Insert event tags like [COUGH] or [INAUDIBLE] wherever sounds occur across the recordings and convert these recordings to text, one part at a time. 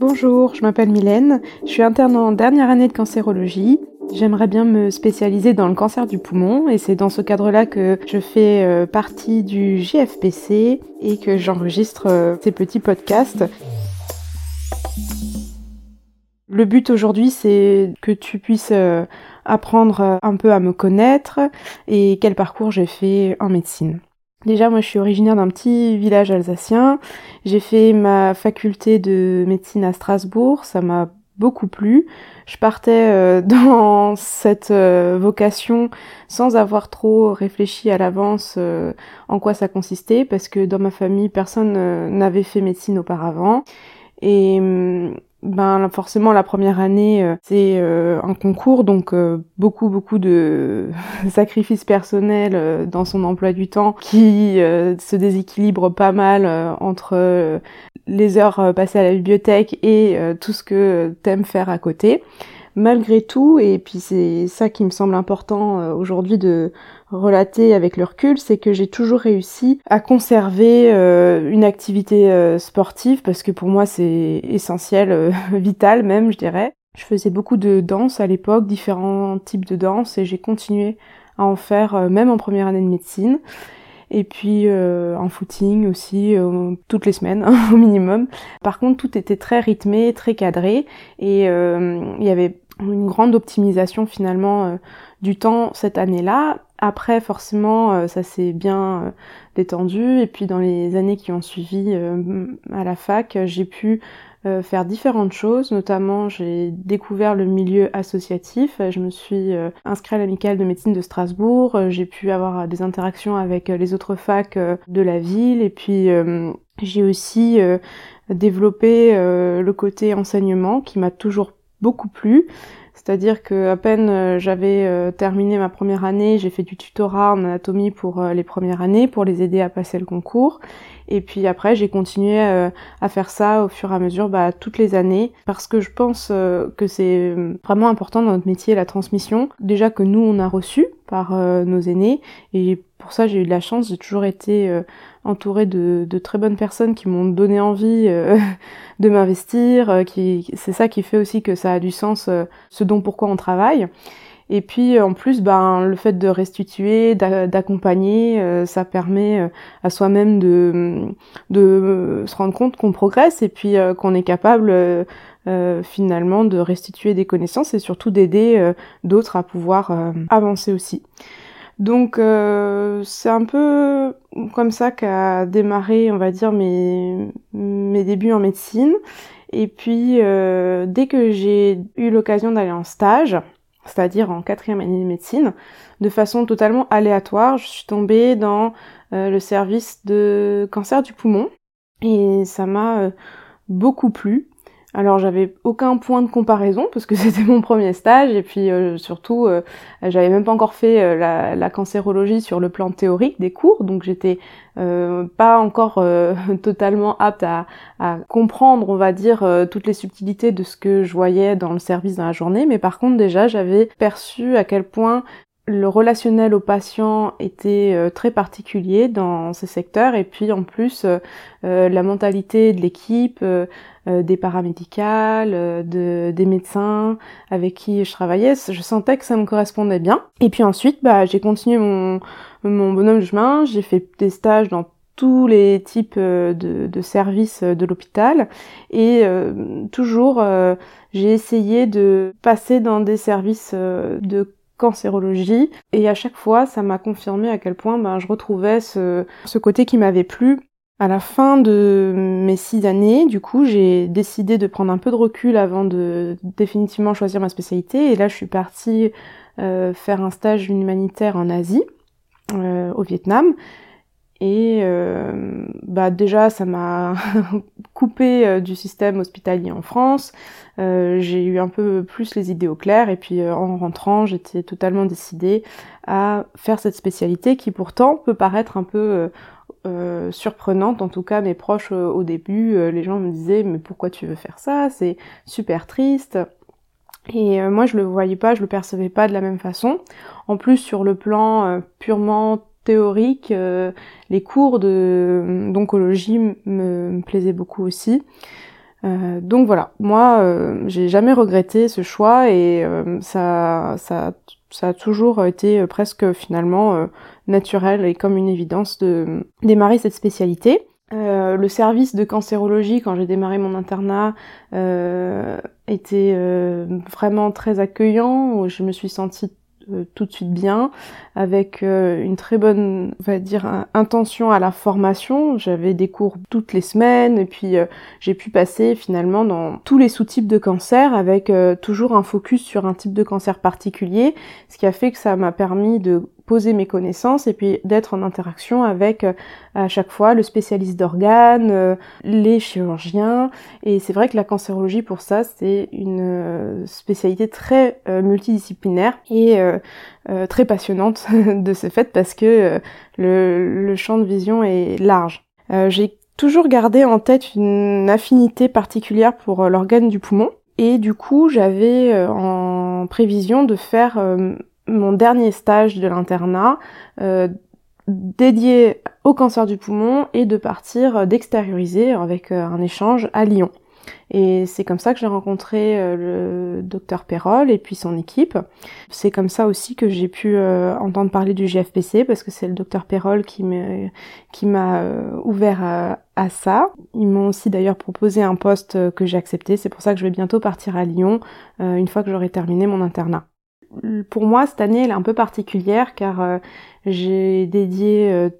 Bonjour, je m'appelle Mylène, je suis interne en dernière année de cancérologie. J'aimerais bien me spécialiser dans le cancer du poumon et c'est dans ce cadre-là que je fais euh, partie du JFPC et que j'enregistre euh, ces petits podcasts. Le but aujourd'hui, c'est que tu puisses euh, apprendre un peu à me connaître et quel parcours j'ai fait en médecine. Déjà, moi, je suis originaire d'un petit village alsacien. J'ai fait ma faculté de médecine à Strasbourg. Ça m'a beaucoup plu. Je partais euh, [LAUGHS] dans cette euh, vocation sans avoir trop réfléchi à l'avance euh, en quoi ça consistait, parce que dans ma famille, personne n'avait fait médecine auparavant. Et hum, ben forcément la première année euh, c'est euh, un concours donc euh, beaucoup beaucoup de [LAUGHS] sacrifices personnels dans son emploi du temps qui se déséquilibre pas mal entre les heures passées à la bibliothèque et tout ce que t'aimes faire à côté. Malgré tout, et puis c'est ça qui me semble important aujourd'hui de relater avec le recul, c'est que j'ai toujours réussi à conserver euh, une activité euh, sportive parce que pour moi c'est essentiel, [LAUGHS] vital même je dirais. Je faisais beaucoup de danse à l'époque, différents types de danse et j'ai continué à en faire même en première année de médecine et puis euh, en footing aussi toutes les semaines [LAUGHS] au minimum. Par contre, tout était très rythmé, très cadré et il y avait une grande optimisation finalement euh, du temps cette année-là. Après, forcément, euh, ça s'est bien euh, détendu. Et puis dans les années qui ont suivi à la fac, j'ai pu faire différentes choses. Notamment, j'ai découvert le milieu associatif. Je me suis inscrite à l'amicale de médecine de Strasbourg. J'ai pu avoir des interactions avec les autres facs de la ville. Et puis, j'ai aussi développé le côté enseignement qui m'a toujours beaucoup plu. C'est-à-dire que à peine euh, j'avais euh, terminé ma première année, j'ai fait du tutorat en anatomie pour euh, les premières années pour les aider à passer le concours. Et puis après, j'ai continué à faire ça au fur et à mesure, bah, toutes les années, parce que je pense que c'est vraiment important dans notre métier la transmission. Déjà que nous on a reçu par nos aînés, et pour ça j'ai eu de la chance, j'ai toujours été entourée de, de, très bonnes personnes qui m'ont donné envie euh, [LAUGHS] de m'investir. Euh, qui, c'est ça qui fait aussi que ça a du sens, euh, ce dont pourquoi on travaille. Et puis en plus, ben le fait de restituer, d'accompagner, ça permet à soi-même de, de se rendre compte qu'on progresse et puis qu'on est capable finalement de restituer des connaissances et surtout d'aider d'autres à pouvoir avancer aussi. Donc euh, c'est un peu comme ça qu'a démarré, on va dire, mes, mes débuts en médecine. Et puis euh, dès que j'ai eu l'occasion d'aller en stage, c'est-à-dire en quatrième année de médecine, de façon totalement aléatoire, je suis tombée dans euh, le service de cancer du poumon. Et ça m'a beaucoup plu. Alors j'avais aucun point de comparaison parce que [LAUGHS] c'était mon premier stage et puis euh, surtout euh, j'avais même pas encore fait euh, la, cancérologie sur le plan théorique des cours donc j'étais pas encore [LAUGHS] totalement apte à, à, comprendre on va dire toutes les subtilités de ce que je voyais dans le service dans la journée. Mais par contre déjà j'avais perçu à quel point le relationnel au patient était euh, très particulier dans ce secteur et puis en plus euh, euh, la mentalité de l'équipe, des paramédicales, de, des médecins avec qui je travaillais, je sentais que ça me correspondait bien. Et puis ensuite, bah, j'ai continué mon, mon bonhomme de chemin, j'ai fait des stages dans tous les types de, de services de l'hôpital. Et toujours j'ai essayé de passer dans des services de cancérologie et à chaque fois ça m'a confirmé à quel point ben, je retrouvais ce, côté qui m'avait plu. À la fin de mes six années, du coup, j'ai décidé de prendre un peu de recul avant de définitivement choisir ma spécialité. Et là, je suis partie euh, faire un stage humanitaire en Asie, euh, au Vietnam. Et euh, bah déjà, ça m'a [LAUGHS] coupé euh, du système hospitalier en France. Euh, j'ai eu un peu plus les idées au clair. Et puis en rentrant, j'étais totalement décidée à faire cette spécialité qui pourtant peut paraître un peu surprenante. En tout cas, mes proches au début, les gens me disaient mais pourquoi tu veux faire ça? C'est super triste. Et moi, je le voyais pas, je le percevais pas de la même façon. En plus, sur le plan purement théorique, euh, les cours de d'oncologie me, plaisaient beaucoup aussi. donc voilà, moi, j'ai jamais regretté ce choix et ça, ça, ça a toujours été presque finalement naturel et comme une évidence de démarrer cette spécialité. Euh, le service de cancérologie, quand j'ai démarré mon internat, euh, était euh, vraiment très accueillant. Je me suis sentie euh, tout de suite bien, avec euh, une très bonne, on va dire, intention à la formation. J'avais des cours toutes les semaines, et puis j'ai pu passer finalement dans tous les sous-types de cancer, avec toujours un focus sur un type de cancer particulier, ce qui a fait que ça m'a permis de poser mes connaissances et puis d'être en interaction avec euh, à chaque fois le spécialiste d'organes, euh, les chirurgiens. Et c'est vrai que la cancérologie pour ça, c'est une euh, spécialité très multidisciplinaire et très passionnante [LAUGHS] de ce fait parce que le, le, champ de vision est large. J'ai toujours gardé en tête une affinité particulière pour l'organe du poumon. Et du coup, j'avais en prévision de faire mon dernier stage de l'internat euh, dédié au cancer du poumon et de partir euh, d'extérioriser avec euh, un échange à Lyon. Et c'est comme ça que j'ai rencontré le docteur Perrol et puis son équipe. C'est comme ça aussi que j'ai pu entendre parler du GFPC parce que c'est le docteur Perrol qui m'a ouvert à, à, ça. Ils m'ont aussi d'ailleurs proposé un poste que j'ai accepté. C'est pour ça que je vais bientôt partir à Lyon une fois que j'aurai terminé mon internat pour moi, cette année, elle est un peu particulière car euh, j'ai dédié euh,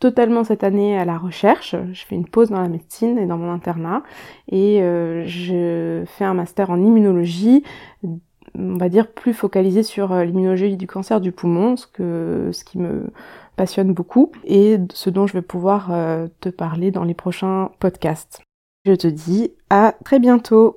totalement cette année à la recherche. Je fais une pause dans la médecine et dans mon internat et euh, je fais un master en immunologie, on va dire plus focalisé sur l'immunologie du cancer du poumon, ce, ce qui me passionne beaucoup et ce dont je vais pouvoir te parler dans les prochains podcasts. Je te dis à très bientôt.